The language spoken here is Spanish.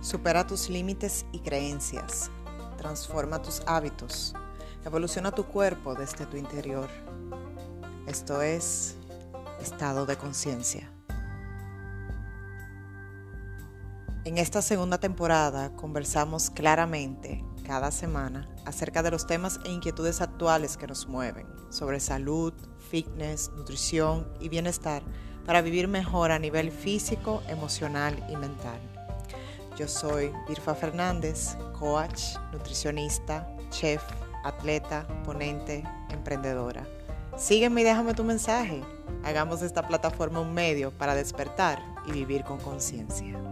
Supera tus límites y creencias. Transforma tus hábitos. Evoluciona tu cuerpo desde tu interior. Esto es estado de conciencia. En esta segunda temporada conversamos claramente cada semana acerca de los temas e inquietudes actuales que nos mueven sobre salud, fitness, nutrición y bienestar para vivir mejor a nivel físico, emocional y mental. Yo soy Virfa Fernández, coach, nutricionista, chef, atleta, ponente, emprendedora. Sígueme y déjame tu mensaje. Hagamos de esta plataforma un medio para despertar y vivir con conciencia.